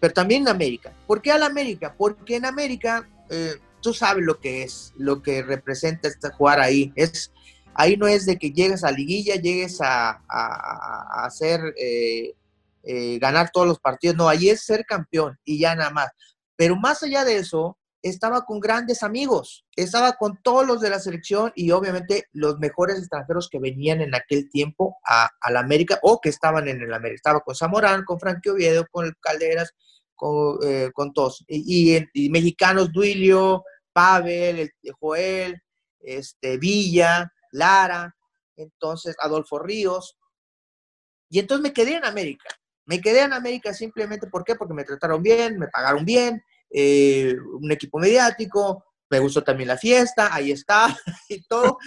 pero también en América. ¿Por qué al América? Porque en América eh, tú sabes lo que es, lo que representa este jugar ahí. Es, ahí no es de que llegues a liguilla, llegues a, hacer, eh, eh, ganar todos los partidos, no, ahí es ser campeón y ya nada más. Pero más allá de eso, estaba con grandes amigos, estaba con todos los de la selección y obviamente los mejores extranjeros que venían en aquel tiempo a, la América o que estaban en el América. Estaba con Zamorán, con Frankie Oviedo, con el Calderas, con, eh, con todos. Y, mexicanos, Duilio, Pavel, Joel, este, Villa, Lara, entonces Adolfo Ríos. Y entonces me quedé en América. Me quedé en América simplemente. Porque me trataron bien, me pagaron bien, eh, un equipo mediático, me gustó también la fiesta, ahí está, y todo.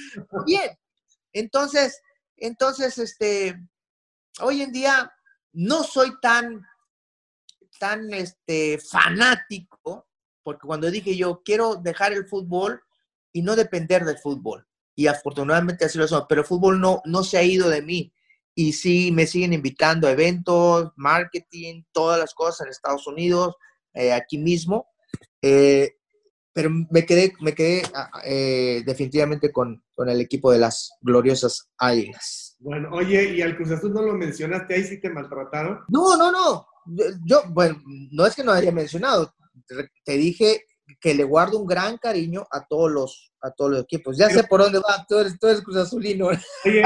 Bien. Entonces, entonces, este, hoy en día no soy tan, tan, este, fanático, porque cuando dije yo quiero dejar el fútbol y no depender del fútbol, y afortunadamente así lo son, pero el fútbol no, no se ha ido de mí. Y sí, me siguen invitando a eventos, marketing, todas las cosas en Estados Unidos, eh, aquí mismo, eh, pero me quedé, me quedé ah, eh, definitivamente con, con, el equipo de las gloriosas Águilas. Bueno, oye, y al Cruz Azul no lo mencionaste, ahí sí te maltrataron. No, no, no. Yo, bueno, no es que no haya mencionado, te dije que le guardo un gran cariño a todos los, a todos los equipos. Ya sé por dónde va, tú eres, tú eres Cruz Azulino. Oye,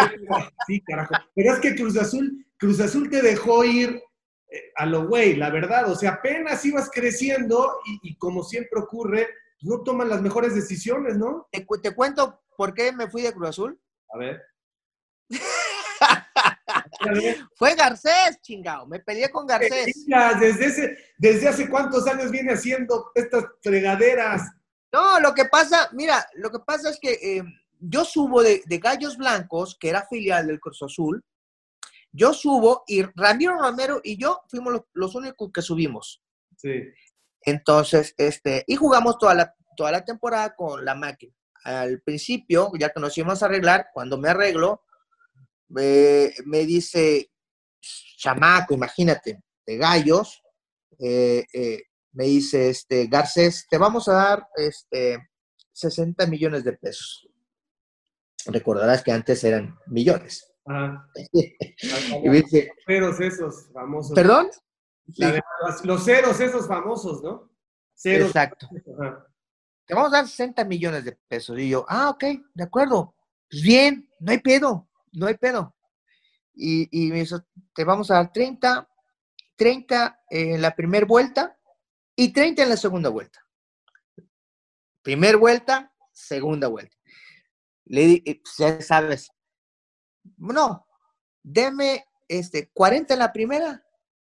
sí, carajo. Pero es que Cruz Azul, Cruz Azul te dejó ir a lo güey, la verdad, o sea, apenas ibas creciendo y, como siempre ocurre, no toman las mejores decisiones, ¿no? Te, cuento por qué me fui de Cruz Azul. A ver. Fue Garcés, chingado. Me peleé con Garcés. Desde, ese, desde hace cuántos años viene haciendo estas fregaderas. No, lo que pasa, mira, lo que pasa es que eh, yo subo de, de, Gallos Blancos, que era filial del Cruz Azul, yo subo y Ramiro Romero y yo fuimos los, únicos que subimos. Sí. Entonces, este, y jugamos toda la, toda la temporada con la máquina. Al principio, ya que nos íbamos a arreglar, cuando me arreglo, me dice, chamaco, imagínate, de gallos, eh, eh, me dice, este, Garcés, te vamos a dar este, 60 millones de pesos. Recordarás que antes eran millones. Ajá. y dice, ceros esos famosos. ¿Perdón? los ceros esos famosos, ¿no? Ceros. Exacto. Te vamos a dar 60 millones de pesos. Y yo, ah, ok, de acuerdo. Pues bien, no hay pedo, no hay pedo. Y, y me dice, te vamos a dar 30, 30 en la primera vuelta y 30 en la segunda vuelta. Primer vuelta, segunda vuelta. Le pues, ya sabes, no, deme este, 40 en la primera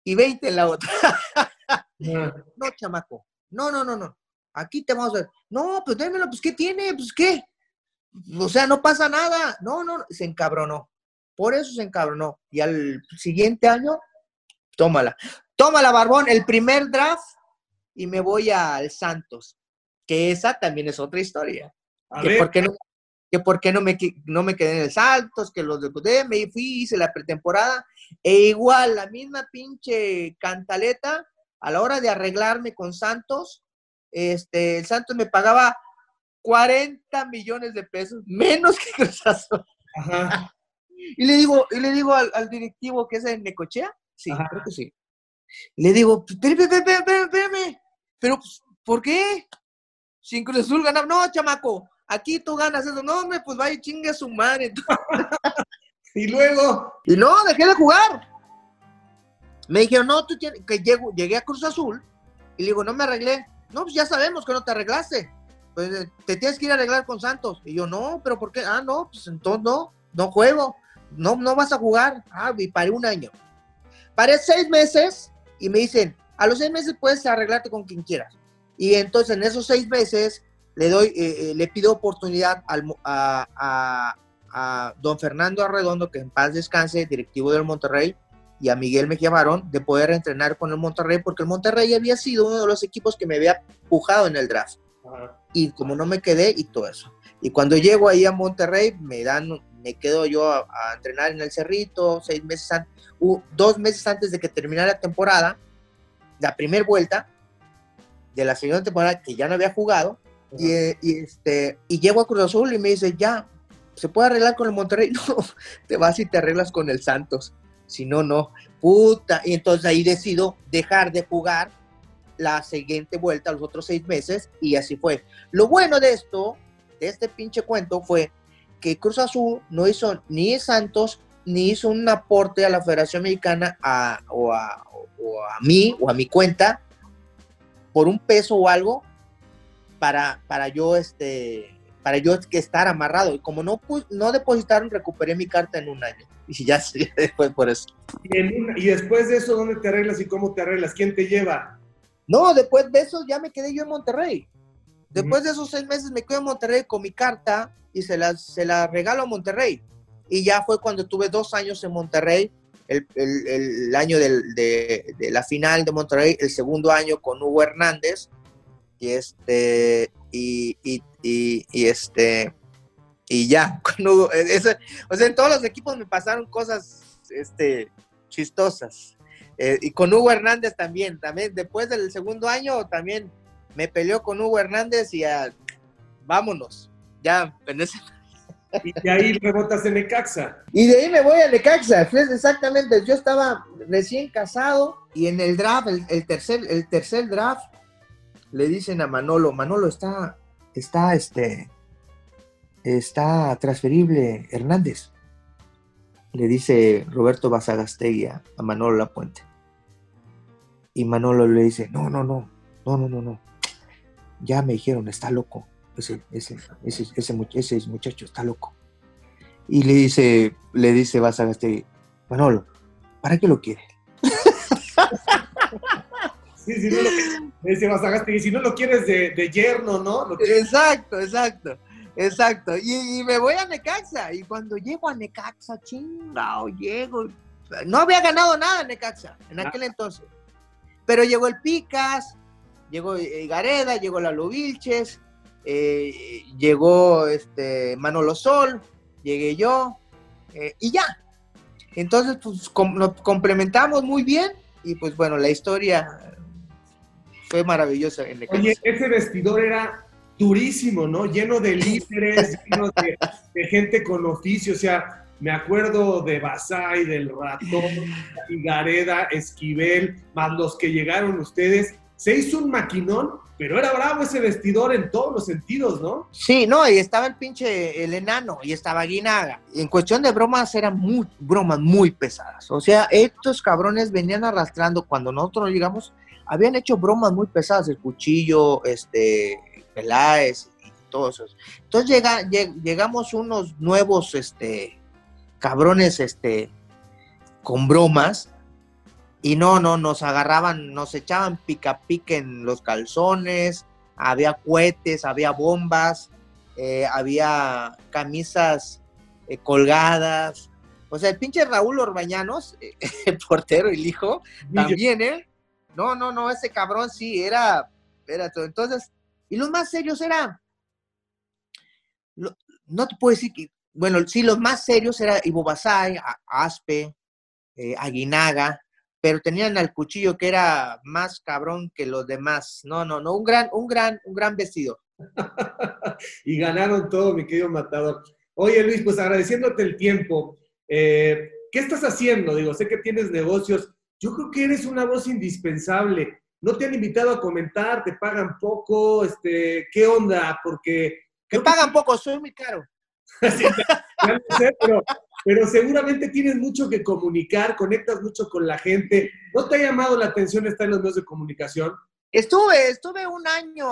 y 20 en la otra. no, chamaco. No, no, no, no. Aquí te vamos a ver. No, pues démelo, pues ¿qué tiene? Pues ¿qué? O sea, no pasa nada. No, no, se encabronó. Por eso se encabronó. Y al siguiente año, tómala. Tómala, Barbón, el primer draft y me voy al Santos. Que esa también es otra historia. A ver. ¿Por qué no que por qué no me, no me quedé en el Saltos, que los de me fui, hice la pretemporada, e igual, la misma pinche cantaleta, a la hora de arreglarme con Santos, este, el Santos me pagaba 40 millones de pesos, menos que Cruz Y le digo, y le digo al, directivo que es en Necochea, sí, creo que sí. Le digo, espérame, espérame, espérame, pero, pues, ¿por qué? Sin Cruz Azul ganar, no, chamaco, aquí tú ganas eso. No, hombre, pues vaya chingue su madre. y luego. Y no, dejé de jugar. Me dijeron, no, tú tienes. Que llego, llegué a Cruz Azul y le digo, no me arreglé. No, pues ya sabemos que no te arreglaste. Pues, eh, te tienes que ir a arreglar con Santos. Y yo, no, pero ¿por qué? Ah, no, pues entonces no, no juego, no, no vas a jugar. Ah, y paré un año. Paré seis meses y me dicen, a los seis meses puedes arreglarte con quien quieras. Y entonces en esos seis meses le doy, eh, eh, le pido oportunidad a, don Fernando Arredondo, que en paz descanse, directivo del Monterrey, y a Miguel Mejía Barón, de poder entrenar con el Monterrey, porque el Monterrey había sido uno de los equipos que me había pujado en el draft. Y como no me quedé y todo eso. Y cuando llego ahí a Monterrey, me dan, me quedo yo a, entrenar en el Cerrito, seis meses dos meses antes de que terminara la temporada, la primera vuelta de la segunda temporada que ya no había jugado, y, este, y llego a Cruz Azul y me dice, ya, ¿se puede arreglar con el Monterrey? No, te vas y te arreglas con el Santos. Si no, no. Puta. Y entonces ahí decido dejar de jugar la siguiente vuelta, los otros seis meses, y así fue. Lo bueno de esto, de este pinche cuento, fue que Cruz Azul no hizo ni Santos, ni hizo un aporte a la Federación Mexicana o, a, o a mí o a mi cuenta por un peso o algo para, para yo este para yo estar amarrado. Y como no no depositaron recuperé mi carta en un año. Y ya después por eso. Y, después de eso dónde te arreglas y cómo te arreglas quién te lleva no después de eso ya me quedé yo en Monterrey. Después de esos seis meses me quedé en Monterrey con mi carta y se la se la regalo a Monterrey. Y ya fue cuando tuve dos años en Monterrey el, el, año del, de, de la final de Monterrey el segundo año con Hugo Hernández. Y este, y, y, y, este, y ya, o sea, en todos los equipos me pasaron cosas, este, chistosas. Eh, y con Hugo Hernández también, también, después del segundo año también me peleó con Hugo Hernández y a, vámonos, ya, en ese... Y de ahí rebotas en Necaxa. Y de ahí me voy a Necaxa, exactamente. Yo estaba recién casado y en el draft, el, tercer, el tercer draft, le dicen a Manolo, Manolo está, está, este, está transferible Hernández. Le dice Roberto Basagastegui a, Manolo Lapuente. Y Manolo le dice, no, no, no, no, no, no, no. Ya me dijeron, está loco. Ese, ese, ese, ese, muchacho está loco. Y le dice, le dice Basagastegui, Manolo, ¿para qué lo quiere? Sí, si no lo, si no lo quieres de, yerno, ¿no? Exacto, exacto. Exacto. Y, me voy a Necaxa. Y cuando llego a Necaxa, chingao, llego. No había ganado nada Necaxa en ah. aquel entonces. Pero llegó el Picas, llegó eh, Gareda, llegó Lalo Vilches, eh, llegó este Manolo Sol, llegué yo, eh, y ya. Entonces, pues nos complementamos muy bien. Y pues bueno, la historia fue maravilloso. En Oye, ese vestidor era durísimo, ¿no? Lleno de líderes, lleno de, gente con oficio, o sea, me acuerdo de Basay, del Ratón, Gareda, Esquivel, más los que llegaron ustedes. Se hizo un maquinón, pero era bravo ese vestidor en todos los sentidos, ¿no? Sí, no, y estaba el pinche, el enano, y estaba Guinaga. En cuestión de bromas, eran muy, bromas muy pesadas. O sea, estos cabrones venían arrastrando cuando nosotros llegamos, habían hecho bromas muy pesadas, el cuchillo, este, Peláez y todo eso. Entonces llega, llegamos unos nuevos, este, cabrones, este, con bromas, y no, no, nos agarraban, nos echaban pica pica en los calzones, había cohetes, había bombas, eh, había camisas eh, colgadas. O sea, el pinche Raúl Orbañanos, el portero, el hijo, también, ¿eh? No, no, no, ese cabrón sí, era, era todo. Entonces, y los más serios eran, no te puedo decir que, bueno, sí, los más serios era Ivo Basay, Aspe, eh, Aguinaga, pero tenían al cuchillo que era más cabrón que los demás. No, no, no, un gran, un gran, un gran vestido. y ganaron todo, mi querido Matador. Oye, Luis, pues agradeciéndote el tiempo. Eh, ¿Qué estás haciendo? Digo, sé que tienes negocios yo creo que eres una voz indispensable. No te han invitado a comentar, te pagan poco, este, ¿qué onda? Porque... Te pagan poco, soy muy caro. pero, seguramente tienes mucho que comunicar, conectas mucho con la gente. ¿No te ha llamado la atención estar en los medios de comunicación? Estuve, estuve un año,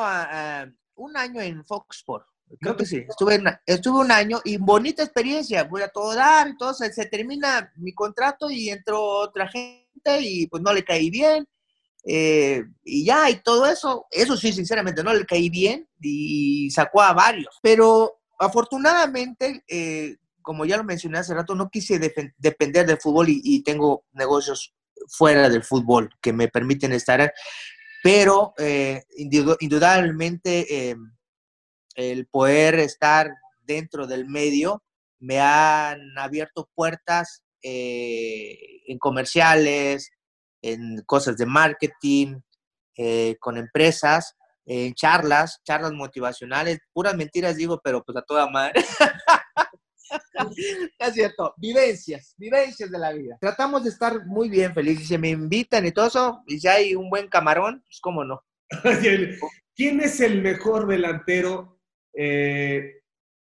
un año en Fox Sports. Creo que sí. Estuve, estuve un año y bonita experiencia. Voy a todo dar, entonces se termina mi contrato y entró otra gente y pues no le caí bien. Eh, y ya, y todo eso, eso sí, sinceramente, no le caí bien y sacó a varios. Pero afortunadamente, eh, como ya lo mencioné hace rato, no quise depender del fútbol y, tengo negocios fuera del fútbol que me permiten estar, pero eh, indudablemente el poder estar dentro del medio me han abierto puertas en comerciales, en cosas de marketing, eh, con empresas, en charlas, charlas motivacionales, puras mentiras digo, pero pues a toda madre. es cierto, vivencias, vivencias de la vida. Tratamos de estar muy bien felices. Si me invitan y todo eso, y si hay un buen camarón, pues cómo no. ¿Quién es el mejor delantero eh,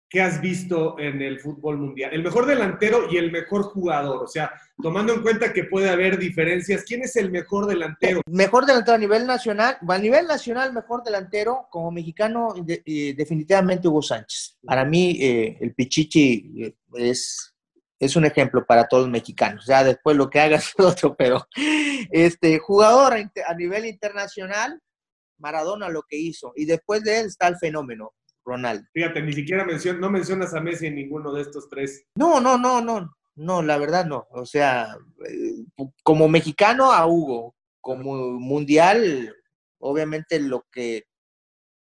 que has visto en el fútbol mundial? El mejor delantero y el mejor jugador. O sea, tomando en cuenta que puede haber diferencias, ¿quién es el mejor delantero? Mejor delantero a nivel nacional. A nivel nacional, mejor delantero como mexicano, definitivamente Hugo Sánchez. Para mí, eh, el Pichichi eh, es, es un ejemplo para todos los mexicanos. Ya después lo que hagas es otro, pero este jugador a nivel internacional, Maradona lo que hizo. Y después de él está el fenómeno. Ronaldo. Fíjate, ni siquiera no mencionas a Messi en ninguno de estos tres. No, no, no, no, no, la verdad no. O sea, eh, como mexicano a Hugo, como mundial, obviamente lo que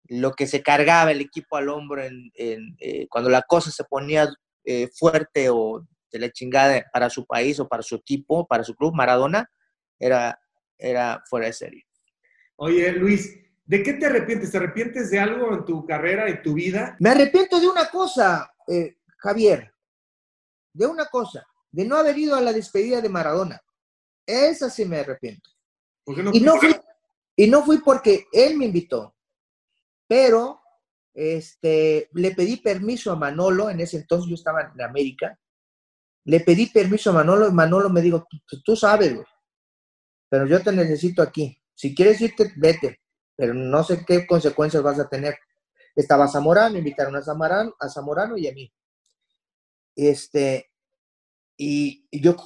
lo que se cargaba el equipo al hombro en, eh, cuando la cosa se ponía eh, fuerte o de la chingada para su país o para su equipo, para su club, Maradona, era, era fuera de serie. Oye, Luis, ¿De qué te arrepientes? ¿Te arrepientes de algo en tu carrera, en tu vida? Me arrepiento de una cosa, eh, Javier, de una cosa, de no haber ido a la despedida de Maradona. Esa sí me arrepiento. y, no fui, y no fui porque él me invitó, pero este, le pedí permiso a Manolo, en ese entonces yo estaba en América, le pedí permiso a Manolo y Manolo me dijo, tú, sabes, pero yo te necesito aquí. Si quieres irte, vete pero no sé qué consecuencias vas a tener. Estaba Zamorano, invitaron a Zamorano, a Zamorano y a mí. Este, y, yo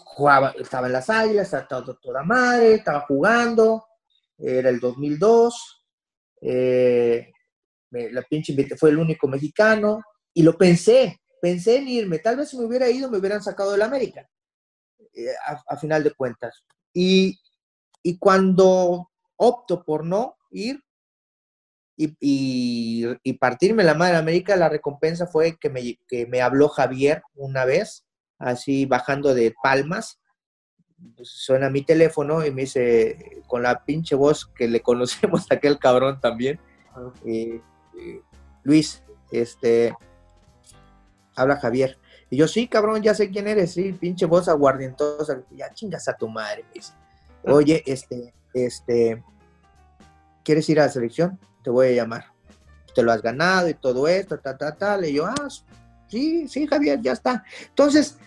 estaba en las águilas, estaba toda madre, estaba jugando, era el 2002, eh, la pinche fue el único mexicano, y lo pensé, pensé en irme, tal vez si me hubiera ido me hubieran sacado del América, eh, a, final de cuentas. Y, y cuando opto por no ir y, y, partirme la madre América, la recompensa fue que me, que me habló Javier una vez, así bajando de palmas. Pues, suena mi teléfono y me dice, con la pinche voz que le conocemos a aquel cabrón también, eh, eh, Luis, este, habla Javier. Y yo, sí, cabrón, ya sé quién eres, sí, pinche voz aguardientosa, ya chingas a tu madre, me dice. Oye, este, este, ¿quieres ir a la selección? Te voy a llamar. Te lo has ganado y todo esto, tal, tal, tal. Y yo, ah, sí, sí, Javier, ya está. Entonces,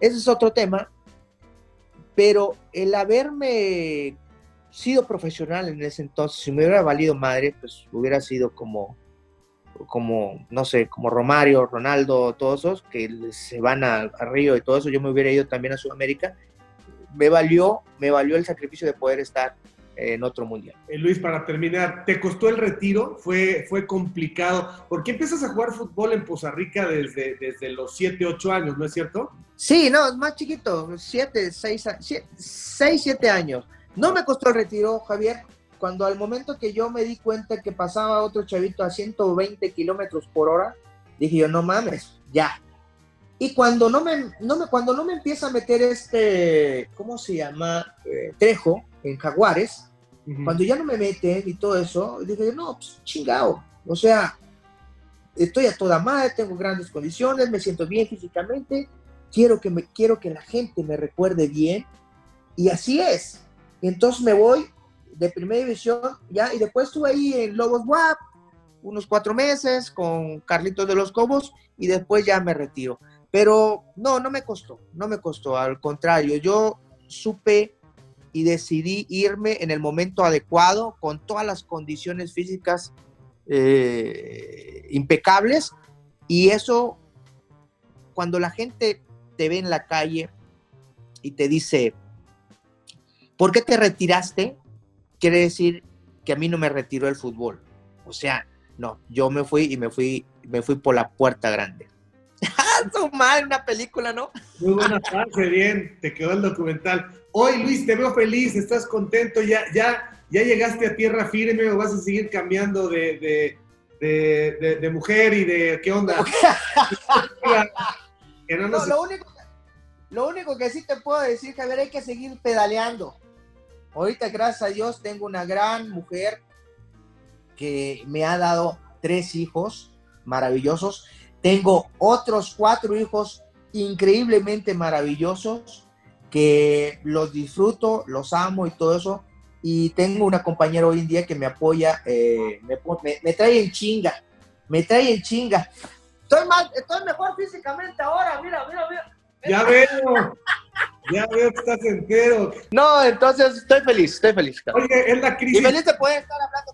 ese es otro tema. Pero el haberme sido profesional en ese entonces, si me hubiera valido madre, pues hubiera sido como, como, no sé, como Romario, Ronaldo, todos esos que se van a, a, Río y todo eso, yo me hubiera ido también a Sudamérica. Me valió, me valió el sacrificio de poder estar en otro mundial. Eh, Luis, para terminar, ¿te costó el retiro? ¿Fue, fue complicado? ¿Por qué empiezas a jugar fútbol en Poza Rica desde, desde los 7, 8 años, no es cierto? Sí, no, es más chiquito, 7, 6, 6, 7 años. No me costó el retiro, Javier, cuando al momento que yo me di cuenta que pasaba otro chavito a 120 kilómetros por hora, dije yo, no mames, ya. Y cuando no me, no me, cuando no me empieza a meter este, ¿cómo se llama? Eh, trejo, en Jaguares, cuando ya no me meten y todo eso, dije, no, pues chingado. O sea, estoy a toda madre, tengo grandes condiciones, me siento bien físicamente, quiero que, me, quiero que la gente me recuerde bien. Y así es. entonces me voy de primera división, ya, y después estuve ahí en Lobos WAP, unos cuatro meses con Carlitos de los Cobos, y después ya me retiro. Pero no, no me costó, no me costó, al contrario, yo supe y decidí irme en el momento adecuado, con todas las condiciones físicas eh, impecables y eso, cuando la gente te ve en la calle y te dice, ¿por qué te retiraste? Quiere decir que a mí no me retiró el fútbol. O sea, no, yo me fui y me fui, me fui por la puerta grande. Mal una película, ¿no? Muy buena frase, bien, te quedó el documental. Hoy, Luis, te veo feliz, estás contento, ya, ya, ya llegaste a tierra firme o vas a seguir cambiando de, de, mujer y de qué onda. lo, único, lo único que sí te puedo decir, Javier, hay que seguir pedaleando. Ahorita, gracias a Dios, tengo una gran mujer que me ha dado tres hijos maravillosos. Tengo otros cuatro hijos increíblemente maravillosos que los disfruto, los amo y todo eso. Y tengo una compañera hoy en día que me apoya, eh, me, me, trae en chinga, me trae en chinga. Estoy, más, estoy mejor físicamente ahora, mira, mira, mira. Ya veo. Ya veo que estás entero. No, entonces estoy feliz, estoy feliz. Oye, es la crisis. Y feliz de poder estar hablando.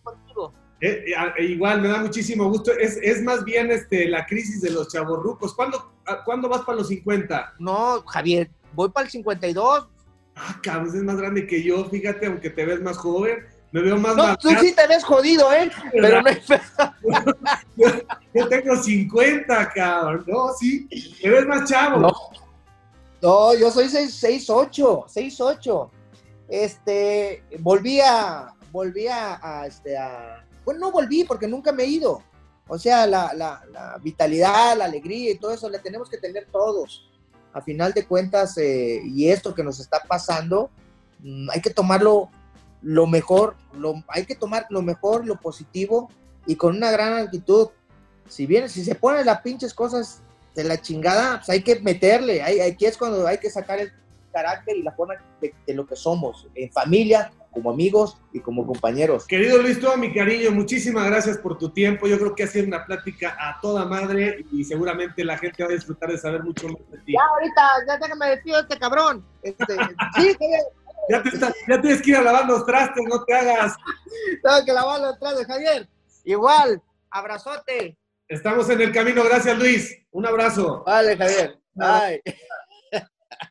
Eh, eh, igual, me da muchísimo gusto. Es, es, más bien este, la crisis de los chavorrucos. ¿Cuándo, ¿Cuándo vas para los 50? No, Javier, voy para el 52. Ah, cabrón, es más grande que yo, fíjate, aunque te ves más joven. Me veo más No, tú sí te ves jodido, ¿eh? Pero no yo, yo tengo 50, cabrón. No, sí, te ves más chavo. No. No, yo soy 6'8, 6'8. Este, volví a, volví a, este, a, bueno, no volví porque nunca me he ido. O sea, la, la, vitalidad, la alegría y todo eso la tenemos que tener todos. A final de cuentas, eh, y esto que nos está pasando, mm, hay que tomarlo lo mejor, lo, hay que tomar lo mejor, lo positivo y con una gran actitud. Si bien, si se ponen las pinches cosas de la chingada, pues hay que meterle. aquí es cuando hay que sacar el carácter y la forma de, lo que somos, en familia, como amigos y como compañeros. Querido Luis, todo mi cariño, muchísimas gracias por tu tiempo. Yo creo que ha sido una plática a toda madre y seguramente la gente va a disfrutar de saber mucho más de ti. Ya, ahorita, ya déjame decir este cabrón. Este, sí, ya, te ya tienes que ir a lavar los trastes, no te hagas. Tengo que lavar los trastes, Javier. Igual, abrazote. Estamos en el camino, gracias Luis. Un abrazo. Vale, Javier. Bye.